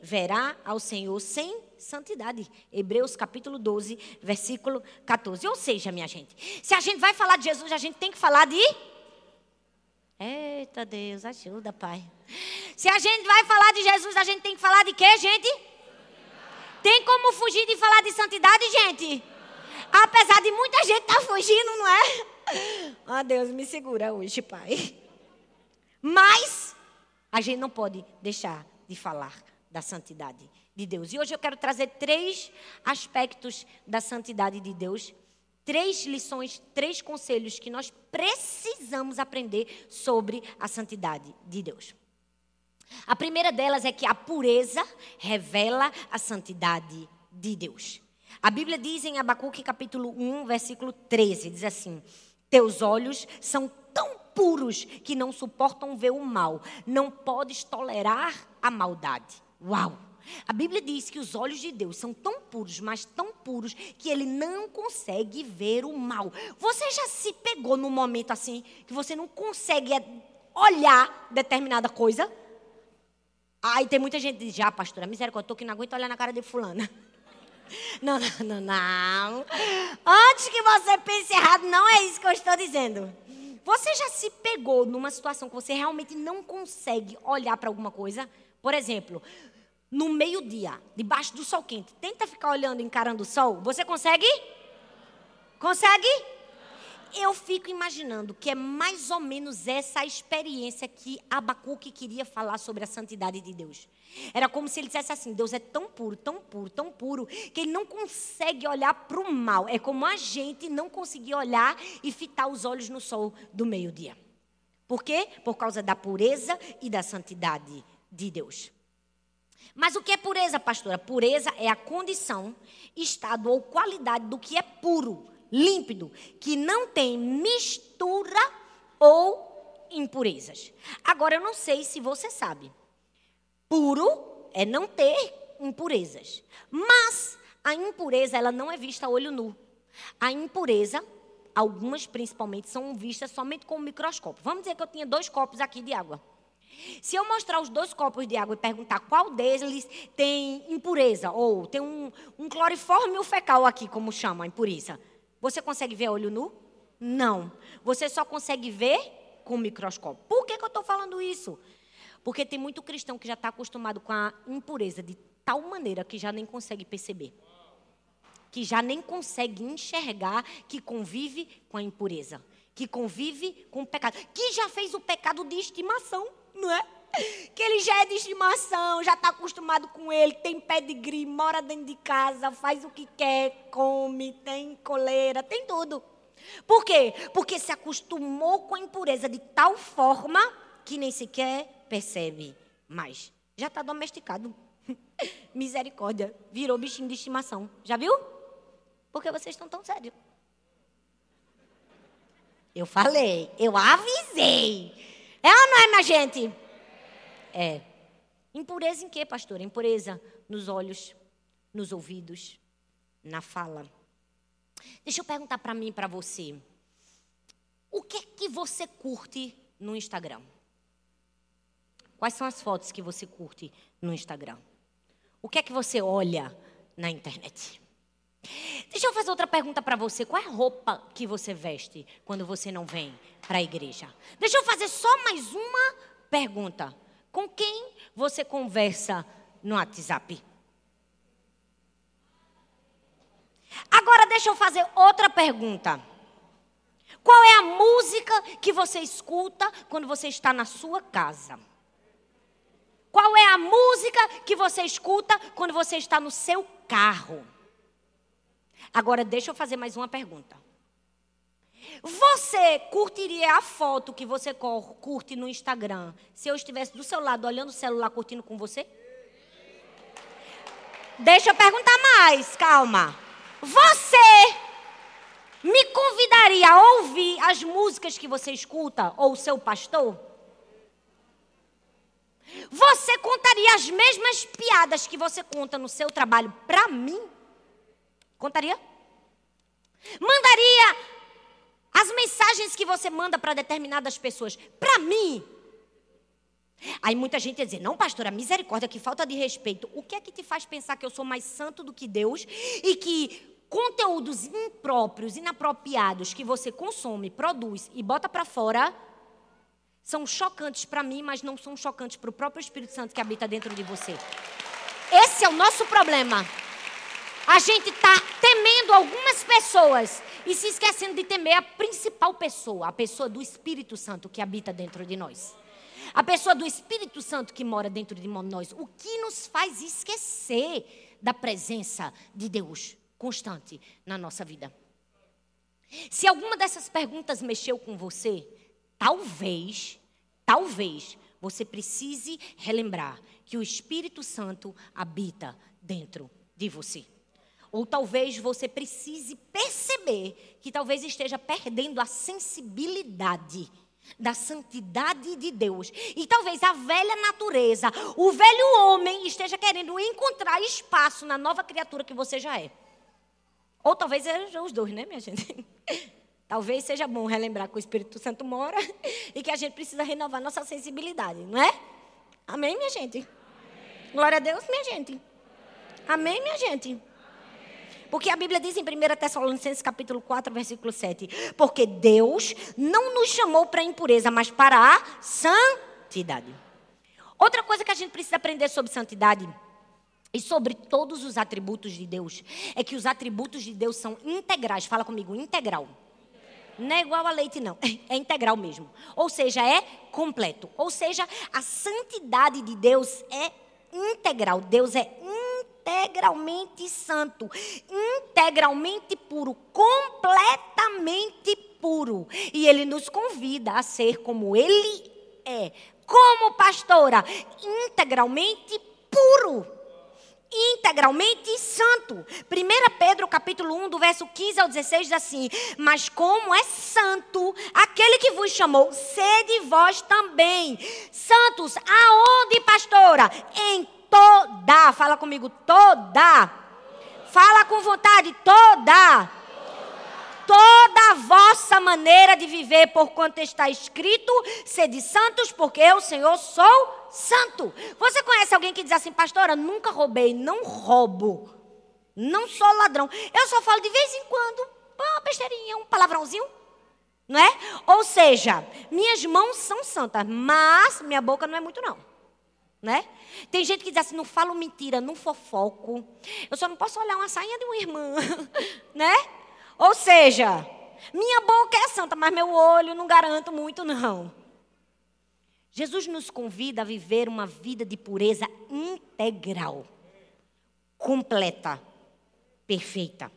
verá ao Senhor sem santidade. Hebreus capítulo 12, versículo 14. Ou seja, minha gente, se a gente vai falar de Jesus, a gente tem que falar de. Eita Deus, ajuda, Pai. Se a gente vai falar de Jesus, a gente tem que falar de quê, gente? Tem como fugir de falar de santidade, gente? Apesar de muita gente estar tá fugindo, não é? Ah, Deus, me segura hoje, Pai. Mas a gente não pode deixar de falar da santidade de Deus. E hoje eu quero trazer três aspectos da santidade de Deus, três lições, três conselhos que nós precisamos aprender sobre a santidade de Deus. A primeira delas é que a pureza revela a santidade de Deus. A Bíblia diz em Abacuque capítulo 1, versículo 13, diz assim: Teus olhos são tão puros que não suportam ver o mal, não podes tolerar a maldade. Uau! A Bíblia diz que os olhos de Deus são tão puros, mas tão puros, que ele não consegue ver o mal. Você já se pegou num momento assim, que você não consegue olhar determinada coisa? Aí tem muita gente que diz, já, pastora, misericórdia, eu tô que não aguento olhar na cara de fulana. Não, não, não, não. Antes que você pense errado, não é isso que eu estou dizendo. Você já se pegou numa situação que você realmente não consegue olhar para alguma coisa? Por exemplo, no meio-dia, debaixo do sol quente, tenta ficar olhando, encarando o sol. Você consegue? Consegue? Eu fico imaginando que é mais ou menos essa experiência que Abacuque queria falar sobre a santidade de Deus. Era como se ele dissesse assim: Deus é tão puro, tão puro, tão puro, que ele não consegue olhar para o mal. É como a gente não conseguir olhar e fitar os olhos no sol do meio-dia. Por quê? Por causa da pureza e da santidade de Deus. Mas o que é pureza, pastora? Pureza é a condição, estado ou qualidade do que é puro, límpido, que não tem mistura ou impurezas. Agora, eu não sei se você sabe. Puro é não ter impurezas. Mas a impureza, ela não é vista a olho nu. A impureza, algumas principalmente, são vistas somente com o microscópio. Vamos dizer que eu tinha dois copos aqui de água. Se eu mostrar os dois copos de água e perguntar qual deles tem impureza, ou tem um, um cloriforme fecal aqui, como chama a impureza, você consegue ver a olho nu? Não. Você só consegue ver com o microscópio. Por que, que eu estou falando isso? Porque tem muito cristão que já está acostumado com a impureza de tal maneira que já nem consegue perceber. Que já nem consegue enxergar que convive com a impureza. Que convive com o pecado. Que já fez o pecado de estimação, não é? Que ele já é de estimação, já está acostumado com ele, tem pedigree, mora dentro de casa, faz o que quer, come, tem coleira, tem tudo. Por quê? Porque se acostumou com a impureza de tal forma que nem sequer percebe mais. Já está domesticado. Misericórdia. Virou bichinho de estimação. Já viu? Porque vocês estão tão sérios. Eu falei, eu avisei. É ou não é, minha gente? É. Impureza em quê, pastor? Impureza nos olhos, nos ouvidos, na fala. Deixa eu perguntar para mim para você. O que é que você curte no Instagram? Quais são as fotos que você curte no Instagram? O que é que você olha na internet? Deixa eu fazer outra pergunta para você. Qual é a roupa que você veste quando você não vem para a igreja? Deixa eu fazer só mais uma pergunta. Com quem você conversa no WhatsApp? Agora deixa eu fazer outra pergunta. Qual é a música que você escuta quando você está na sua casa? Qual é a música que você escuta quando você está no seu carro? Agora, deixa eu fazer mais uma pergunta. Você curtiria a foto que você curte no Instagram se eu estivesse do seu lado olhando o celular curtindo com você? Deixa eu perguntar mais, calma. Você me convidaria a ouvir as músicas que você escuta ou o seu pastor? Você contaria as mesmas piadas que você conta no seu trabalho para mim? Contaria? Mandaria as mensagens que você manda para determinadas pessoas para mim? Aí muita gente ia dizer: não, pastora, misericórdia, que falta de respeito. O que é que te faz pensar que eu sou mais santo do que Deus e que conteúdos impróprios, inapropriados que você consome, produz e bota para fora são chocantes para mim, mas não são chocantes para o próprio Espírito Santo que habita dentro de você? Esse é o nosso problema. A gente está temendo algumas pessoas e se esquecendo de temer a principal pessoa, a pessoa do Espírito Santo que habita dentro de nós. A pessoa do Espírito Santo que mora dentro de nós. O que nos faz esquecer da presença de Deus constante na nossa vida. Se alguma dessas perguntas mexeu com você, talvez, talvez você precise relembrar que o Espírito Santo habita dentro de você. Ou talvez você precise perceber que talvez esteja perdendo a sensibilidade da santidade de Deus. E talvez a velha natureza, o velho homem esteja querendo encontrar espaço na nova criatura que você já é. Ou talvez sejam os dois, né, minha gente? Talvez seja bom relembrar que o Espírito Santo mora e que a gente precisa renovar nossa sensibilidade, não é? Amém, minha gente? Amém. Glória a Deus, minha gente. Amém, minha gente? Porque a Bíblia diz em 1 Tessalonicenses capítulo 4, versículo 7, porque Deus não nos chamou para a impureza, mas para a santidade. Outra coisa que a gente precisa aprender sobre santidade e sobre todos os atributos de Deus é que os atributos de Deus são integrais. Fala comigo, integral. Não é igual a leite, não. É integral mesmo. Ou seja, é completo. Ou seja, a santidade de Deus é integral. Deus é integralmente santo, integralmente puro, completamente puro. E ele nos convida a ser como ele é, como pastora, integralmente puro integralmente santo. 1 Pedro capítulo 1, do verso 15 ao 16 diz assim: "Mas como é santo aquele que vos chamou, sede vós também santos aonde, pastora? Em toda. Fala comigo, toda. Fala com vontade, toda. Toda a vossa maneira de viver, por quanto está escrito, sede santos, porque eu, Senhor, sou santo. Você conhece alguém que diz assim, pastora, nunca roubei, não roubo, não sou ladrão. Eu só falo de vez em quando, uma besteirinha, um palavrãozinho, não é? Ou seja, minhas mãos são santas, mas minha boca não é muito não né? Tem gente que diz assim, não falo mentira, não fofoco. Eu só não posso olhar uma sainha de uma irmã, né? Ou seja, minha boca é santa, mas meu olho não garanto muito não. Jesus nos convida a viver uma vida de pureza integral, completa, perfeita.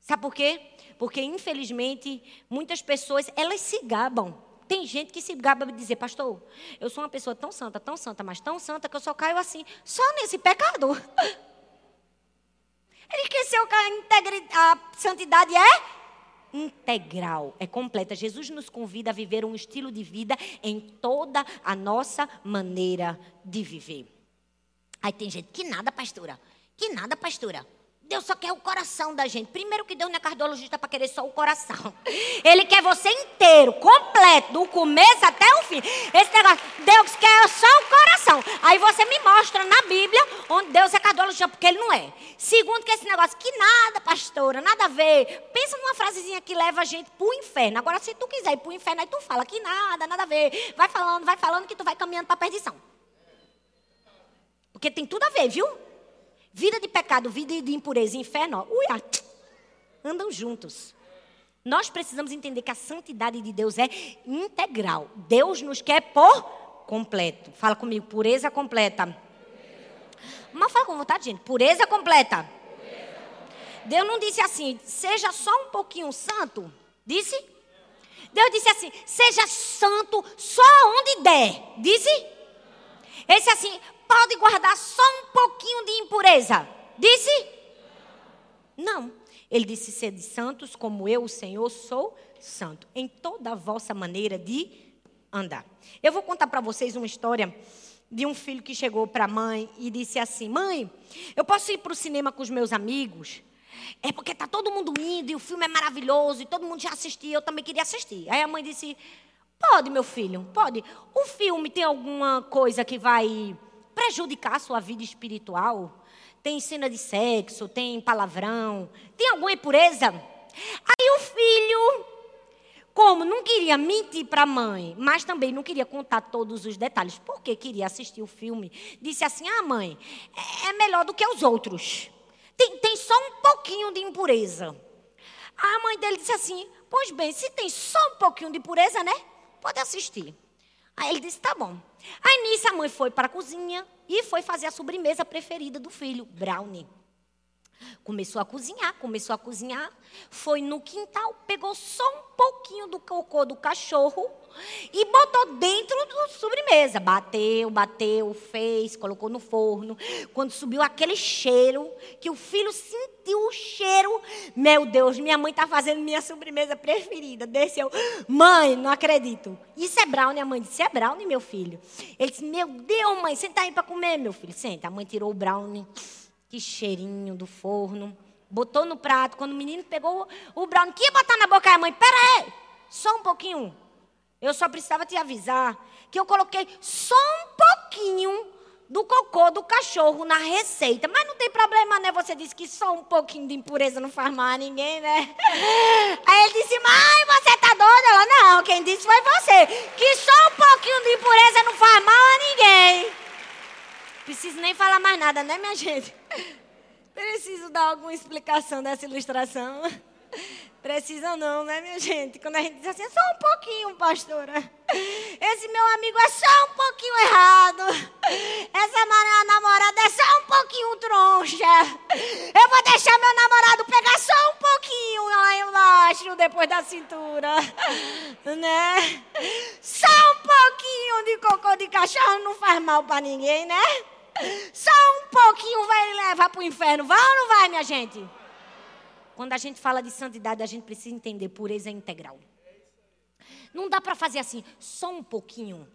Sabe por quê? Porque infelizmente muitas pessoas elas se gabam tem gente que se gaba de dizer, pastor, eu sou uma pessoa tão santa, tão santa, mas tão santa que eu só caio assim, só nesse pecado. Ele esqueceu que a, a santidade é integral, é completa. Jesus nos convida a viver um estilo de vida em toda a nossa maneira de viver. Aí tem gente que nada, pastora. Que nada, pastora. Deus só quer o coração da gente. Primeiro que Deus não é cardiologista para querer só o coração. Ele quer você inteiro, completo, do começo até o fim. Esse negócio, Deus quer só o coração. Aí você me mostra na Bíblia onde Deus é cardiologista, porque ele não é. Segundo que esse negócio, que nada, pastora, nada a ver. Pensa numa frasezinha que leva a gente para o inferno. Agora, se tu quiser ir para o inferno, aí tu fala que nada, nada a ver. Vai falando, vai falando que tu vai caminhando para a perdição. Porque tem tudo a ver, viu? Vida de pecado, vida de impureza e inferno, uia, andam juntos. Nós precisamos entender que a santidade de Deus é integral. Deus nos quer por completo. Fala comigo, pureza completa. Mas fala com vontade, gente. Pureza completa. Deus não disse assim, seja só um pouquinho santo. Disse? Deus disse assim, seja santo só onde der. Disse? Esse assim, pode guardar só um pouquinho de impureza? Disse? Não. Ele disse: Sede santos, como eu, o Senhor, sou santo, em toda a vossa maneira de andar. Eu vou contar para vocês uma história de um filho que chegou para a mãe e disse assim: Mãe, eu posso ir para o cinema com os meus amigos? É porque está todo mundo indo e o filme é maravilhoso e todo mundo já assistiu, eu também queria assistir. Aí a mãe disse: Pode, meu filho, pode. O filme tem alguma coisa que vai prejudicar a sua vida espiritual? Tem cena de sexo, tem palavrão, tem alguma impureza? Aí o filho, como não queria mentir para a mãe, mas também não queria contar todos os detalhes, porque queria assistir o filme, disse assim: Ah, mãe, é melhor do que os outros. Tem, tem só um pouquinho de impureza. A mãe dele disse assim: Pois bem, se tem só um pouquinho de impureza, né? Pode assistir. Aí ele disse: Tá bom. Aí nisso a mãe foi para a cozinha e foi fazer a sobremesa preferida do filho, brownie. Começou a cozinhar, começou a cozinhar, foi no quintal, pegou só um pouquinho do cocô do cachorro e botou dentro da sobremesa. Bateu, bateu, fez, colocou no forno. Quando subiu aquele cheiro, que o filho sentiu o cheiro, meu Deus, minha mãe está fazendo minha sobremesa preferida. Desceu, mãe, não acredito. Isso é brownie, a mãe disse, é brownie, meu filho. Ele disse, meu Deus, mãe, senta aí para comer, meu filho. Senta. A mãe tirou o brownie que cheirinho do forno. Botou no prato. Quando o menino pegou o brownie, que ia botar na boca da mãe? Pera aí, só um pouquinho. Eu só precisava te avisar que eu coloquei só um pouquinho do cocô do cachorro na receita. Mas não tem problema, né? Você disse que só um pouquinho de impureza não faz mal a ninguém, né? Aí ele disse, mãe, você tá doida? Ela, não, quem disse foi você. Que só um pouquinho de impureza não faz mal a ninguém. Preciso nem falar mais nada, né, minha gente? Preciso dar alguma explicação dessa ilustração. Precisa não, né, minha gente? Quando a gente diz assim, só um pouquinho, pastora. Esse meu amigo é só um pouquinho errado. Essa minha namorada é só um pouquinho troncha. Eu vou deixar meu namorado pegar só um pouquinho lá embaixo, depois da cintura. Né? Só um pouquinho de cocô de cachorro não faz mal para ninguém, né? Só um pouquinho vai levar para o inferno. Vai ou não vai, minha gente? Quando a gente fala de santidade, a gente precisa entender pureza integral. Não dá para fazer assim, só um pouquinho.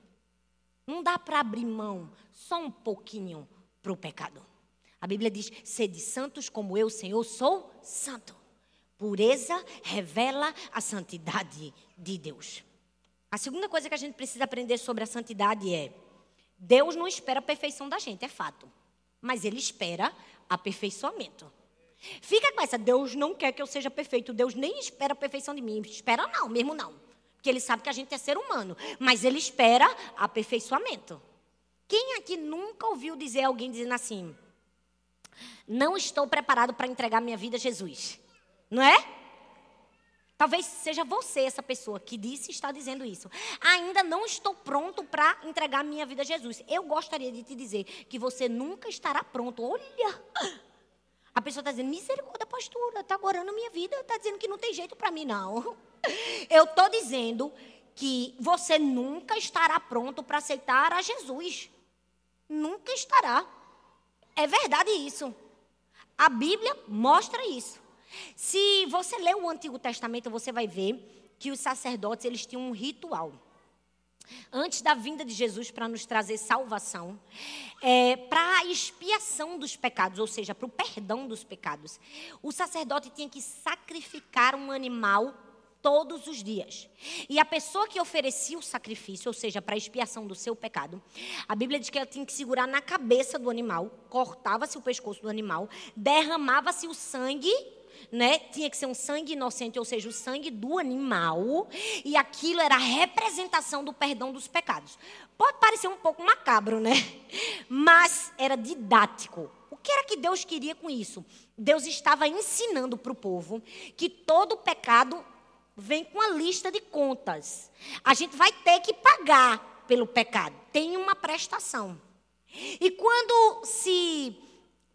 Não dá para abrir mão, só um pouquinho para o pecado. A Bíblia diz: sede santos como eu, Senhor, sou santo. Pureza revela a santidade de Deus. A segunda coisa que a gente precisa aprender sobre a santidade é: Deus não espera a perfeição da gente, é fato. Mas Ele espera aperfeiçoamento. Fica com essa, Deus não quer que eu seja perfeito, Deus nem espera a perfeição de mim. Espera não, mesmo não. Porque Ele sabe que a gente é ser humano. Mas Ele espera aperfeiçoamento. Quem aqui nunca ouviu dizer alguém dizendo assim, não estou preparado para entregar minha vida a Jesus? Não é? Talvez seja você essa pessoa que disse e está dizendo isso. Ainda não estou pronto para entregar minha vida a Jesus. Eu gostaria de te dizer que você nunca estará pronto. Olha! A pessoa está dizendo, misericórdia, pastora, está orando minha vida, está dizendo que não tem jeito para mim, não. Eu estou dizendo que você nunca estará pronto para aceitar a Jesus. Nunca estará. É verdade isso. A Bíblia mostra isso. Se você ler o Antigo Testamento, você vai ver que os sacerdotes eles tinham um ritual. Antes da vinda de Jesus para nos trazer salvação, é, para a expiação dos pecados, ou seja, para o perdão dos pecados, o sacerdote tinha que sacrificar um animal todos os dias. E a pessoa que oferecia o sacrifício, ou seja, para a expiação do seu pecado, a Bíblia diz que ela tinha que segurar na cabeça do animal, cortava-se o pescoço do animal, derramava-se o sangue né? Tinha que ser um sangue inocente, ou seja, o sangue do animal, e aquilo era a representação do perdão dos pecados. Pode parecer um pouco macabro, né? Mas era didático. O que era que Deus queria com isso? Deus estava ensinando para o povo que todo pecado vem com a lista de contas. A gente vai ter que pagar pelo pecado. Tem uma prestação. E quando se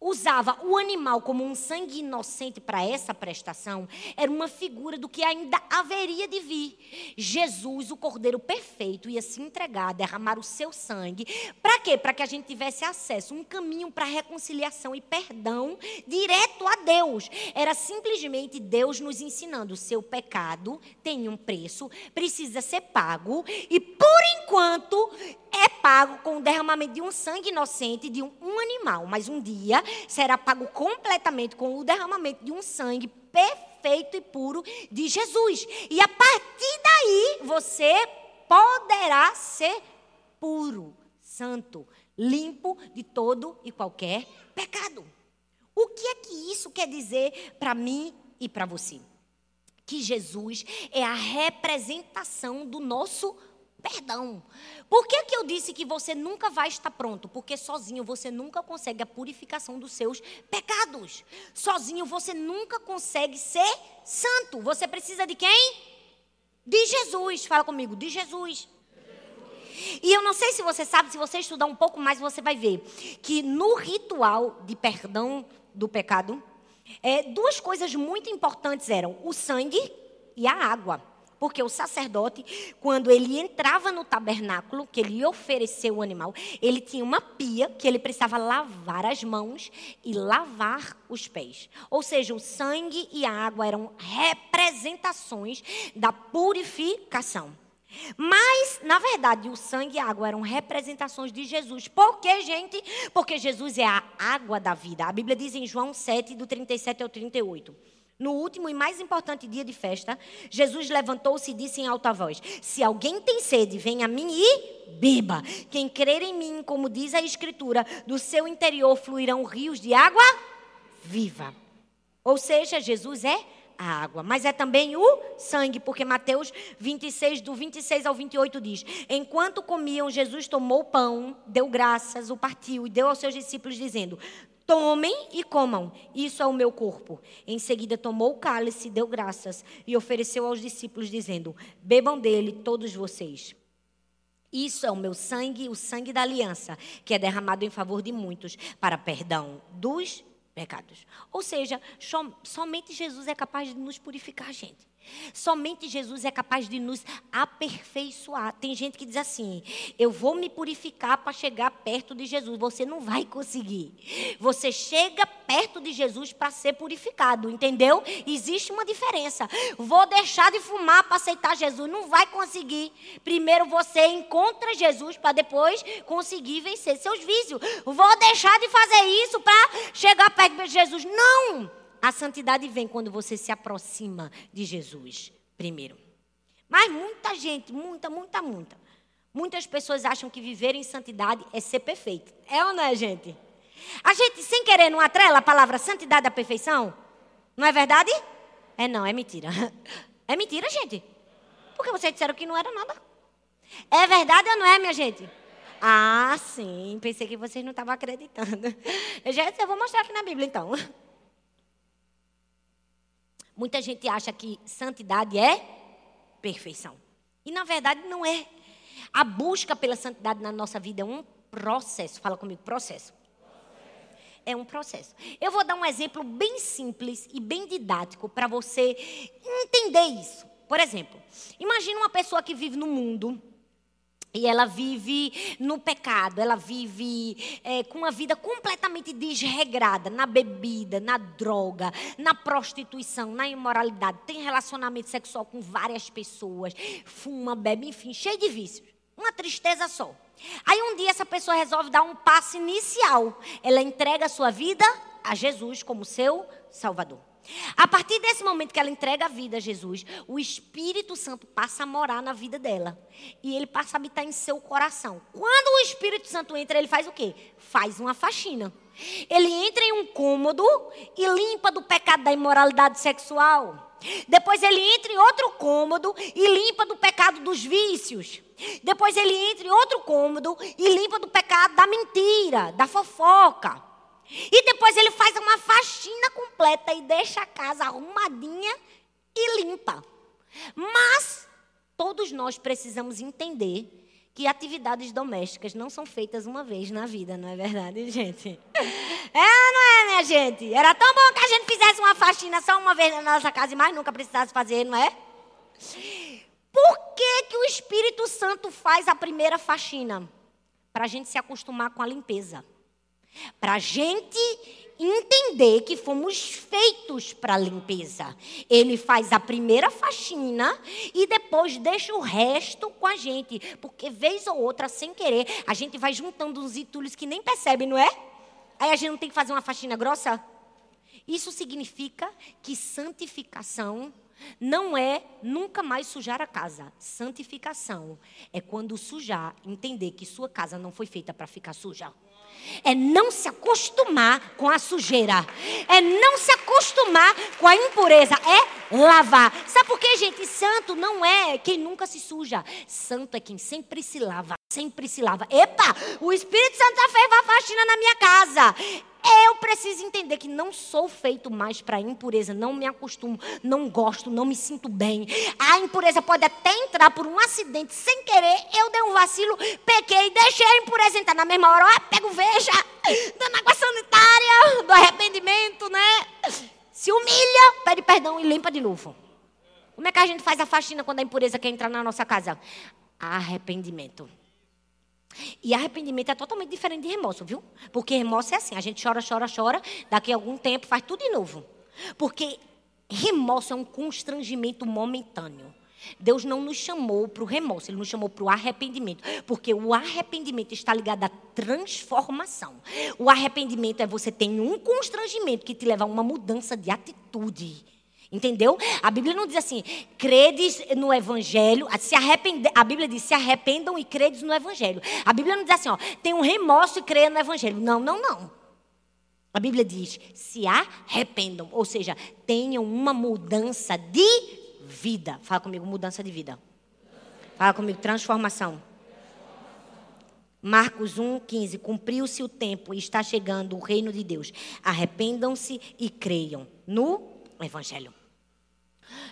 usava o animal como um sangue inocente para essa prestação, era uma figura do que ainda haveria de vir. Jesus, o Cordeiro perfeito, ia se entregar, derramar o seu sangue. Para quê? Para que a gente tivesse acesso, um caminho para reconciliação e perdão direto a Deus. Era simplesmente Deus nos ensinando: o seu pecado tem um preço, precisa ser pago, e por enquanto é pago com o derramamento de um sangue inocente de um, um animal, mas um dia será pago completamente com o derramamento de um sangue perfeito e puro de Jesus. E a partir daí você poderá ser puro, santo, limpo de todo e qualquer pecado. O que é que isso quer dizer para mim e para você? Que Jesus é a representação do nosso perdão. Por que, que eu disse que você nunca vai estar pronto? Porque sozinho você nunca consegue a purificação dos seus pecados. Sozinho você nunca consegue ser santo. Você precisa de quem? De Jesus. Fala comigo, de Jesus. E eu não sei se você sabe, se você estudar um pouco mais, você vai ver que no ritual de perdão do pecado, é, duas coisas muito importantes eram o sangue e a água. Porque o sacerdote, quando ele entrava no tabernáculo, que ele ofereceu o animal, ele tinha uma pia que ele precisava lavar as mãos e lavar os pés. Ou seja, o sangue e a água eram representações da purificação. Mas, na verdade, o sangue e a água eram representações de Jesus. Por que, gente? Porque Jesus é a água da vida. A Bíblia diz em João 7, do 37 ao 38. No último e mais importante dia de festa, Jesus levantou-se e disse em alta voz: Se alguém tem sede, venha a mim e beba. Quem crer em mim, como diz a Escritura, do seu interior fluirão rios de água viva. Ou seja, Jesus é a água, mas é também o sangue, porque Mateus 26, do 26 ao 28 diz: Enquanto comiam, Jesus tomou o pão, deu graças, o partiu e deu aos seus discípulos, dizendo: Tomem e comam, isso é o meu corpo. Em seguida, tomou o cálice, deu graças e ofereceu aos discípulos, dizendo: Bebam dele todos vocês. Isso é o meu sangue, o sangue da aliança, que é derramado em favor de muitos, para perdão dos pecados. Ou seja, somente Jesus é capaz de nos purificar, gente. Somente Jesus é capaz de nos aperfeiçoar. Tem gente que diz assim: eu vou me purificar para chegar perto de Jesus. Você não vai conseguir. Você chega perto de Jesus para ser purificado, entendeu? Existe uma diferença. Vou deixar de fumar para aceitar Jesus. Não vai conseguir. Primeiro você encontra Jesus para depois conseguir vencer seus vícios. Vou deixar de fazer isso para chegar perto de Jesus. Não! A santidade vem quando você se aproxima de Jesus primeiro. Mas muita gente, muita, muita, muita. Muitas pessoas acham que viver em santidade é ser perfeito. É ou não é, gente? A gente, sem querer, não atrela a palavra santidade à perfeição? Não é verdade? É não, é mentira. É mentira, gente. Porque vocês disseram que não era nada. É verdade ou não é, minha gente? Ah, sim. Pensei que vocês não estavam acreditando. Gente, eu vou mostrar aqui na Bíblia, então. Muita gente acha que santidade é perfeição. E na verdade não é. A busca pela santidade na nossa vida é um processo. Fala comigo, processo. É um processo. Eu vou dar um exemplo bem simples e bem didático para você entender isso. Por exemplo, imagine uma pessoa que vive no mundo e ela vive no pecado, ela vive é, com uma vida completamente desregrada, na bebida, na droga, na prostituição, na imoralidade, tem relacionamento sexual com várias pessoas, fuma, bebe, enfim, cheio de vícios. Uma tristeza só. Aí um dia essa pessoa resolve dar um passo inicial. Ela entrega a sua vida a Jesus como seu Salvador. A partir desse momento que ela entrega a vida a Jesus, o Espírito Santo passa a morar na vida dela. E ele passa a habitar em seu coração. Quando o Espírito Santo entra, ele faz o quê? Faz uma faxina. Ele entra em um cômodo e limpa do pecado da imoralidade sexual. Depois ele entra em outro cômodo e limpa do pecado dos vícios. Depois ele entra em outro cômodo e limpa do pecado da mentira, da fofoca. E depois ele faz uma faxina completa e deixa a casa arrumadinha e limpa. Mas todos nós precisamos entender que atividades domésticas não são feitas uma vez na vida, não é verdade, gente? É não é, minha gente? Era tão bom que a gente fizesse uma faxina só uma vez na nossa casa e mais nunca precisasse fazer, não é? Por que, que o Espírito Santo faz a primeira faxina? Para a gente se acostumar com a limpeza. Para a gente entender que fomos feitos para limpeza. Ele faz a primeira faxina e depois deixa o resto com a gente. Porque, vez ou outra, sem querer, a gente vai juntando uns entulhos que nem percebe, não é? Aí a gente não tem que fazer uma faxina grossa? Isso significa que santificação não é nunca mais sujar a casa. Santificação é quando sujar, entender que sua casa não foi feita para ficar suja. É não se acostumar com a sujeira. É não se acostumar com a impureza. É lavar. Sabe por quê, gente? Santo não é quem nunca se suja. Santo é quem sempre se lava. Sempre se lava. Epa, o Espírito Santo já fez a faxina na minha casa. Eu preciso entender que não sou feito mais para impureza, não me acostumo, não gosto, não me sinto bem. A impureza pode até entrar por um acidente sem querer. Eu dei um vacilo, pequei, deixei a impureza entrar na mesma hora. Ah, pego veja, dando água sanitária, do arrependimento, né? Se humilha, pede perdão e limpa de novo. Como é que a gente faz a faxina quando a impureza quer entrar na nossa casa? Arrependimento. E arrependimento é totalmente diferente de remorso, viu? Porque remorso é assim, a gente chora, chora, chora, daqui a algum tempo faz tudo de novo. Porque remorso é um constrangimento momentâneo. Deus não nos chamou para o remorso, Ele nos chamou para o arrependimento. Porque o arrependimento está ligado à transformação. O arrependimento é você ter um constrangimento que te leva a uma mudança de atitude. Entendeu? A Bíblia não diz assim, credes no Evangelho, se arrepende, a Bíblia diz, se arrependam e credes no Evangelho. A Bíblia não diz assim, ó, tem um remorso e creia no Evangelho. Não, não, não. A Bíblia diz, se arrependam, ou seja, tenham uma mudança de vida. Fala comigo, mudança de vida. Fala comigo, transformação. Marcos 1, 15. Cumpriu-se o tempo e está chegando o reino de Deus. Arrependam-se e creiam no Evangelho.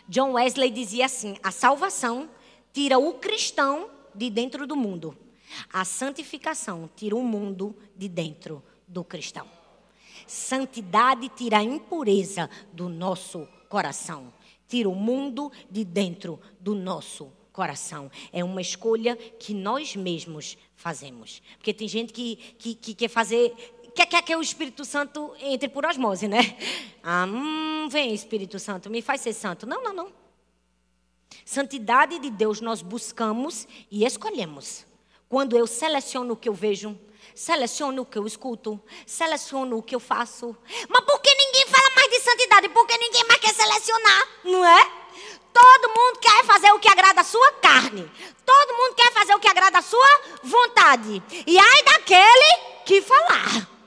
John Wesley dizia assim: a salvação tira o cristão de dentro do mundo, a santificação tira o mundo de dentro do cristão. Santidade tira a impureza do nosso coração, tira o mundo de dentro do nosso coração. É uma escolha que nós mesmos fazemos. Porque tem gente que, que, que quer fazer quer, quer que o Espírito Santo entre por osmose, né? Ah, hum, vem Espírito Santo, me faz ser santo. Não, não, não. Santidade de Deus nós buscamos e escolhemos. Quando eu seleciono o que eu vejo, seleciono o que eu escuto, seleciono o que eu faço. Mas por que ninguém fala mais de santidade? Porque ninguém mais quer selecionar, não é? Todo mundo quer fazer o que agrada a sua carne. Todo mundo quer fazer o que agrada a sua vontade. E ai daquele que falar.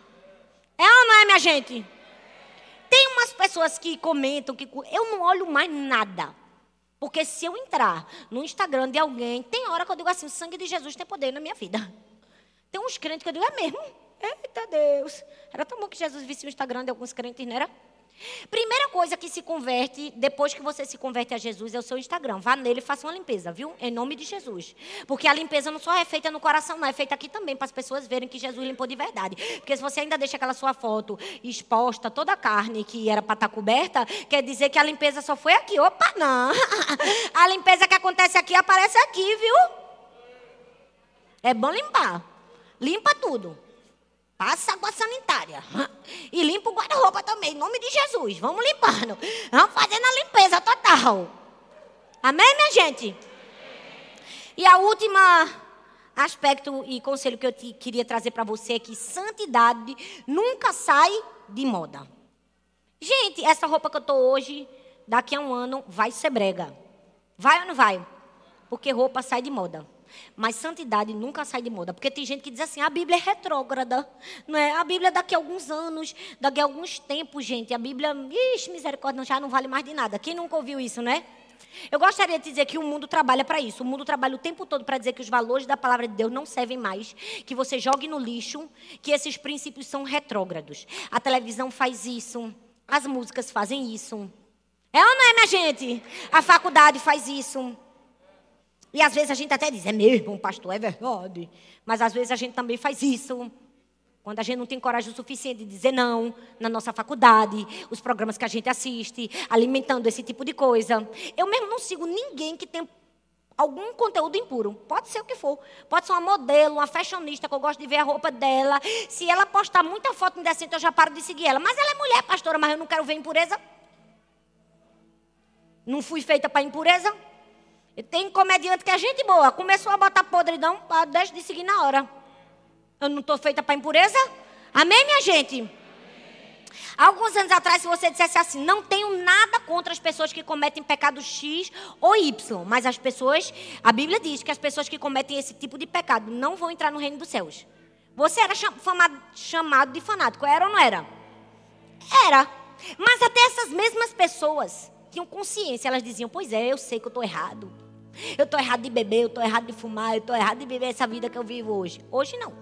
É ou não é, minha gente? Tem umas pessoas que comentam que eu não olho mais nada. Porque se eu entrar no Instagram de alguém, tem hora que eu digo assim: o sangue de Jesus tem poder na minha vida. Tem uns crentes que eu digo: é mesmo? Eita Deus. Era tão bom que Jesus visse o Instagram de alguns crentes, não era? Primeira coisa que se converte, depois que você se converte a Jesus, é o seu Instagram. Vá nele e faça uma limpeza, viu? Em nome de Jesus. Porque a limpeza não só é feita no coração, não. É feita aqui também, para as pessoas verem que Jesus limpou de verdade. Porque se você ainda deixa aquela sua foto exposta, toda a carne que era para estar tá coberta, quer dizer que a limpeza só foi aqui. Opa, não. A limpeza que acontece aqui aparece aqui, viu? É bom limpar. Limpa tudo. Passa água sanitária. E limpa o guarda-roupa também, em nome de Jesus. Vamos limpando. Vamos fazendo a limpeza total. Amém, minha gente? E a última aspecto e conselho que eu te, queria trazer para você é que santidade nunca sai de moda. Gente, essa roupa que eu estou hoje, daqui a um ano, vai ser brega. Vai ou não vai? Porque roupa sai de moda. Mas santidade nunca sai de moda. Porque tem gente que diz assim: a Bíblia é retrógrada. Não é? A Bíblia daqui a alguns anos, daqui a alguns tempos, gente. A Bíblia, ixi, misericórdia, já não vale mais de nada. Quem nunca ouviu isso, né? Eu gostaria de dizer que o mundo trabalha para isso. O mundo trabalha o tempo todo para dizer que os valores da palavra de Deus não servem mais, que você jogue no lixo, que esses princípios são retrógrados. A televisão faz isso, as músicas fazem isso. É ou não é, minha gente? A faculdade faz isso. E às vezes a gente até diz, é mesmo, pastor, é verdade. Mas às vezes a gente também faz isso. Quando a gente não tem coragem o suficiente de dizer não na nossa faculdade, os programas que a gente assiste, alimentando esse tipo de coisa. Eu mesmo não sigo ninguém que tem algum conteúdo impuro. Pode ser o que for. Pode ser uma modelo, uma fashionista que eu gosto de ver a roupa dela. Se ela postar muita foto indecente, eu já paro de seguir ela. Mas ela é mulher, pastora, mas eu não quero ver impureza. Não fui feita para impureza. Tem comediante que é gente boa. Começou a botar podridão, deixa de seguir na hora. Eu não estou feita para impureza? Amém, minha gente? Alguns anos atrás, se você dissesse assim, não tenho nada contra as pessoas que cometem pecado X ou Y, mas as pessoas, a Bíblia diz que as pessoas que cometem esse tipo de pecado não vão entrar no reino dos céus. Você era chamado, chamado de fanático, era ou não era? Era. Mas até essas mesmas pessoas tinham consciência, elas diziam: Pois é, eu sei que eu estou errado. Eu estou errado de beber, eu estou errado de fumar, eu estou errado de viver essa vida que eu vivo hoje. Hoje não.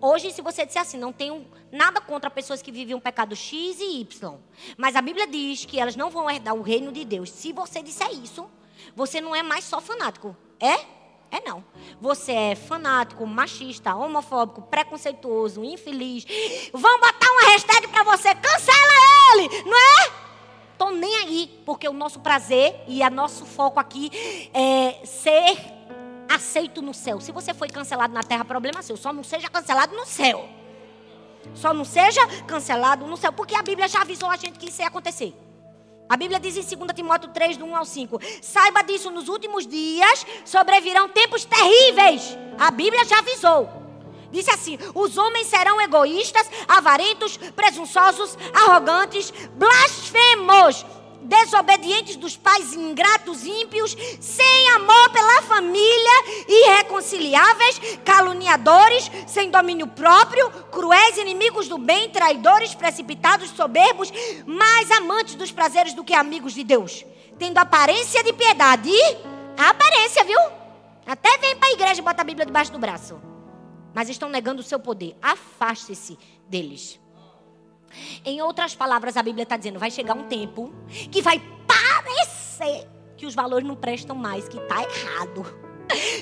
Hoje, se você disser assim, não tenho nada contra pessoas que vivem um pecado X e Y. Mas a Bíblia diz que elas não vão herdar o reino de Deus. Se você disser isso, você não é mais só fanático. É? É não. Você é fanático, machista, homofóbico, preconceituoso, infeliz. Vão botar uma hashtag para você, cancela ele, não é? Tô nem aí, porque o nosso prazer e o nosso foco aqui é ser aceito no céu. Se você foi cancelado na terra, problema seu. Só não seja cancelado no céu. Só não seja cancelado no céu. Porque a Bíblia já avisou a gente que isso ia acontecer. A Bíblia diz em 2 Timóteo 3, do 1 ao 5: Saiba disso, nos últimos dias sobrevirão tempos terríveis. A Bíblia já avisou. Disse assim: os homens serão egoístas, avarentos, presunçosos, arrogantes, blasfemos desobedientes dos pais, ingratos, ímpios, sem amor pela família, irreconciliáveis, caluniadores, sem domínio próprio, cruéis, inimigos do bem, traidores, precipitados, soberbos, mais amantes dos prazeres do que amigos de Deus, tendo aparência de piedade. A aparência, viu? Até vem para a igreja e bota a Bíblia debaixo do braço. Mas estão negando o seu poder. Afaste-se deles. Em outras palavras, a Bíblia está dizendo: vai chegar um tempo que vai parecer que os valores não prestam mais, que está errado.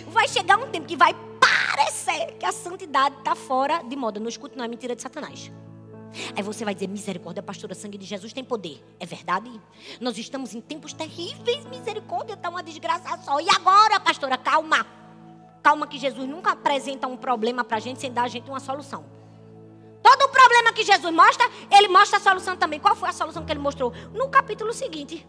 Vai chegar um tempo que vai parecer que a santidade está fora de moda. Não escute, não é mentira de Satanás. Aí você vai dizer: misericórdia, pastora, sangue de Jesus tem poder. É verdade? Nós estamos em tempos terríveis, misericórdia, está uma desgraça só. E agora, pastora, calma. Calma, que Jesus nunca apresenta um problema para a gente sem dar a gente uma solução. Todo problema que Jesus mostra, ele mostra a solução também. Qual foi a solução que ele mostrou? No capítulo seguinte.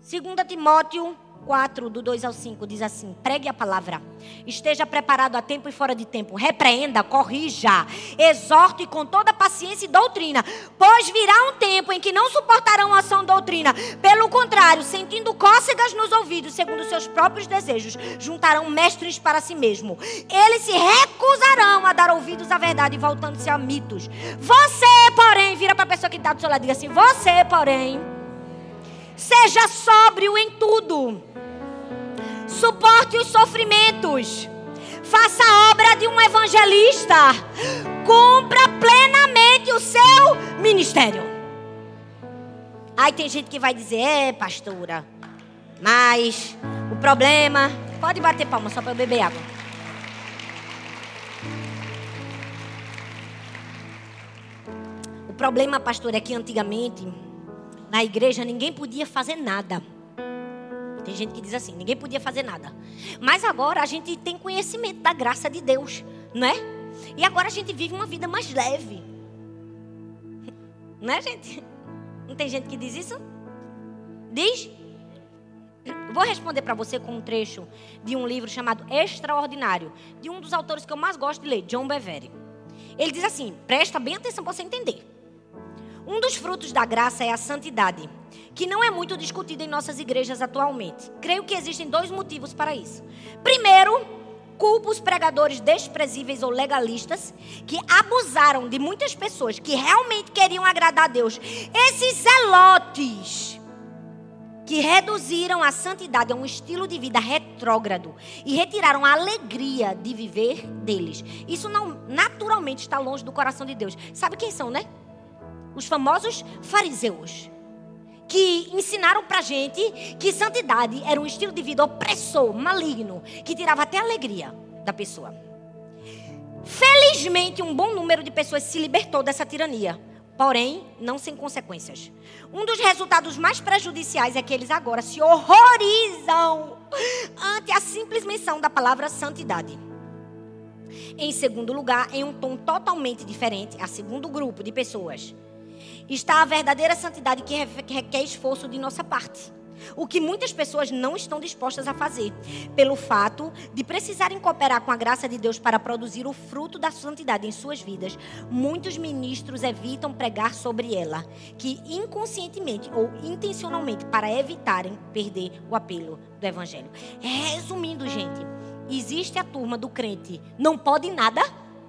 2 Timóteo 4, do 2 ao 5, diz assim: pregue a palavra, esteja preparado a tempo e fora de tempo, repreenda, corrija, exorte com toda paciência e doutrina, pois virá um tempo em que não suportarão ação doutrina, pelo contrário, sentindo cócegas nos ouvidos, segundo seus próprios desejos, juntarão mestres para si mesmo. Eles se recusarão a dar ouvidos à verdade, voltando-se a mitos. Você, porém, vira para a pessoa que está do seu lado e diga assim: você, porém, seja sóbrio em tudo suporte os sofrimentos, faça a obra de um evangelista, cumpra plenamente o seu ministério. Aí tem gente que vai dizer, é, pastora, mas o problema. Pode bater palma só para eu beber água. O problema, pastor, é que antigamente na igreja ninguém podia fazer nada. Tem gente que diz assim: ninguém podia fazer nada. Mas agora a gente tem conhecimento da graça de Deus, não é? E agora a gente vive uma vida mais leve. Não é, gente? Não tem gente que diz isso? Diz? Vou responder para você com um trecho de um livro chamado Extraordinário, de um dos autores que eu mais gosto de ler, John Bevere. Ele diz assim: presta bem atenção para você entender. Um dos frutos da graça é a santidade, que não é muito discutida em nossas igrejas atualmente. Creio que existem dois motivos para isso. Primeiro, culpa os pregadores desprezíveis ou legalistas que abusaram de muitas pessoas que realmente queriam agradar a Deus. Esses zelotes que reduziram a santidade a um estilo de vida retrógrado e retiraram a alegria de viver deles. Isso não naturalmente está longe do coração de Deus. Sabe quem são, né? Os famosos fariseus, que ensinaram pra gente que santidade era um estilo de vida opressor, maligno, que tirava até a alegria da pessoa. Felizmente, um bom número de pessoas se libertou dessa tirania, porém, não sem consequências. Um dos resultados mais prejudiciais é que eles agora se horrorizam ante a simples menção da palavra santidade. Em segundo lugar, em um tom totalmente diferente, a segundo grupo de pessoas está a verdadeira santidade que requer esforço de nossa parte. O que muitas pessoas não estão dispostas a fazer, pelo fato de precisarem cooperar com a graça de Deus para produzir o fruto da santidade em suas vidas, muitos ministros evitam pregar sobre ela, que inconscientemente ou intencionalmente para evitarem perder o apelo do evangelho. Resumindo, gente, existe a turma do crente não pode nada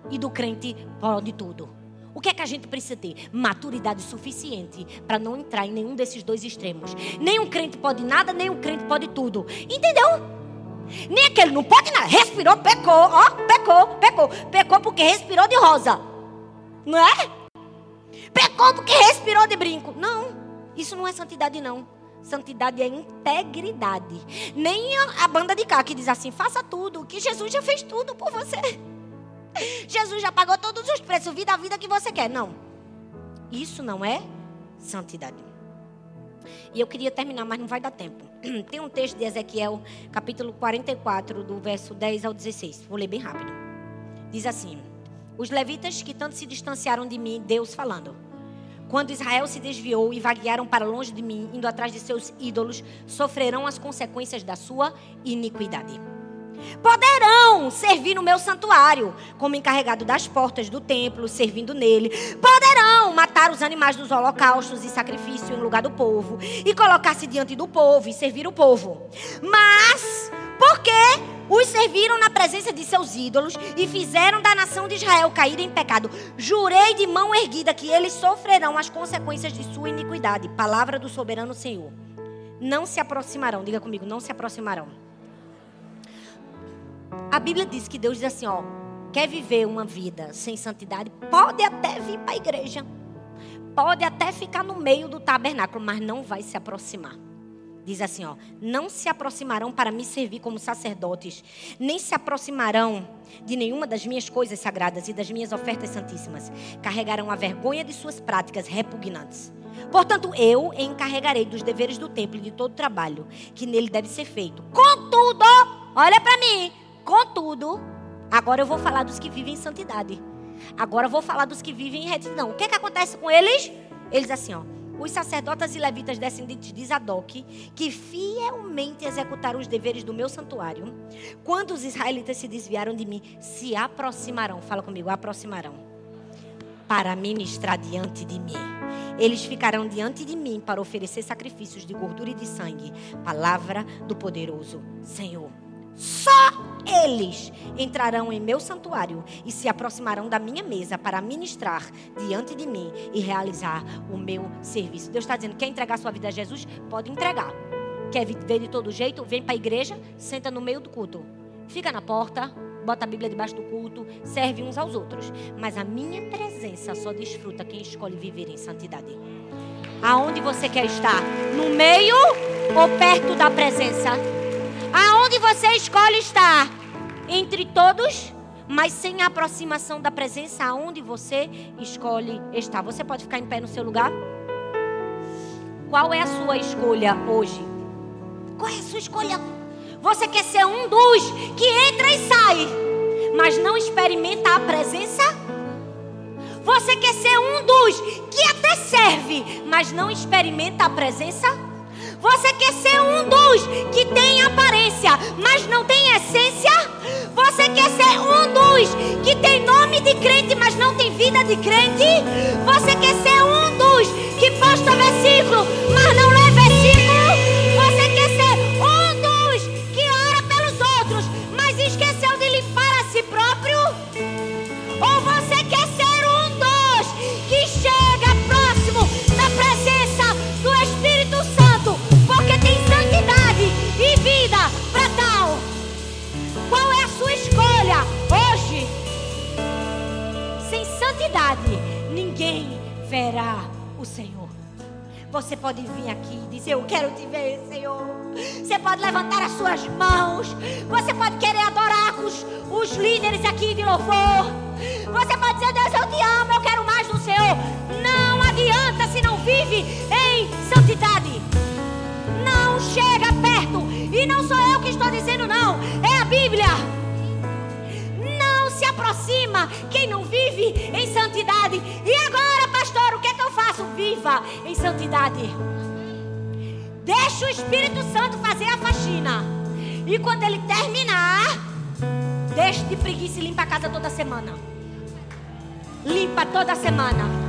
e do crente pode tudo. O que é que a gente precisa ter? Maturidade suficiente para não entrar em nenhum desses dois extremos. Nem um crente pode nada, nem um crente pode tudo. Entendeu? Nem aquele não pode nada. Respirou, pecou. Ó, pecou, pecou. Pecou porque respirou de rosa. Não é? Pecou porque respirou de brinco. Não. Isso não é santidade, não. Santidade é integridade. Nem a, banda de cá que diz assim: faça tudo, que Jesus já fez tudo por você. Jesus já pagou todos os preços, vida a vida que você quer. Não. Isso não é santidade. E eu queria terminar, mas não vai dar tempo. Tem um texto de Ezequiel, capítulo 44, do verso 10 ao 16. Vou ler bem rápido. Diz assim: Os levitas que tanto se distanciaram de mim, Deus falando. Quando Israel se desviou e vaguearam para longe de mim, indo atrás de seus ídolos, sofrerão as consequências da sua iniquidade. Poderão servir no meu santuário, como encarregado das portas do templo, servindo nele. Poderão matar os animais dos holocaustos e sacrifício em lugar do povo, e colocar-se diante do povo e servir o povo. Mas, por que os serviram na presença de seus ídolos e fizeram da nação de Israel cair em pecado. Jurei de mão erguida que eles sofrerão as consequências de sua iniquidade. Palavra do soberano Senhor. Não se aproximarão, diga comigo, não se aproximarão a Bíblia diz que Deus diz assim, ó, quer viver uma vida sem santidade, pode até vir para a igreja. Pode até ficar no meio do tabernáculo, mas não vai se aproximar. Diz assim, ó: Não se aproximarão para me servir como sacerdotes, nem se aproximarão de nenhuma das minhas coisas sagradas e das minhas ofertas santíssimas. Carregarão a vergonha de suas práticas repugnantes. Portanto, eu encarregarei dos deveres do templo e de todo o trabalho que nele deve ser feito. Contudo, olha para mim, Contudo, agora eu vou falar dos que vivem em santidade. Agora eu vou falar dos que vivem em retidão. O que, é que acontece com eles? Eles assim, ó. Os sacerdotes e levitas descendentes de Zadok, que fielmente executaram os deveres do meu santuário, quando os israelitas se desviaram de mim, se aproximarão. Fala comigo, aproximarão. Para ministrar diante de mim. Eles ficarão diante de mim para oferecer sacrifícios de gordura e de sangue. Palavra do poderoso Senhor. Só eles entrarão em meu santuário e se aproximarão da minha mesa para ministrar diante de mim e realizar o meu serviço. Deus está dizendo: quer entregar sua vida a Jesus? Pode entregar. Quer viver de todo jeito? Vem para a igreja, senta no meio do culto. Fica na porta, bota a Bíblia debaixo do culto, serve uns aos outros. Mas a minha presença só desfruta quem escolhe viver em santidade. Aonde você quer estar? No meio ou perto da presença? Escolhe estar? Entre todos, mas sem a aproximação da presença, aonde você escolhe estar. Você pode ficar em pé no seu lugar? Qual é a sua escolha hoje? Qual é a sua escolha? Você quer ser um dos que entra e sai, mas não experimenta a presença? Você quer ser um dos que até serve, mas não experimenta a presença? Você quer ser um dos que tem aparência, mas não tem essência? Você quer ser um dos que tem nome de crente, mas não tem vida de crente? Você quer ser um dos que posta versículo, mas não lê versículo? Suas mãos. Você pode querer adorar os, os líderes aqui de louvor. Você pode dizer: Deus, eu te amo, eu quero mais do Senhor. Não adianta se não vive em santidade não chega perto. E não sou eu que estou dizendo, não. É a Bíblia. Não se aproxima quem não vive em santidade. E agora, pastor, o que é que eu faço? Viva em santidade. Deixa o Espírito Santo fazer a faxina. E quando ele terminar, deixa de preguiça e limpa a casa toda semana. Limpa toda semana.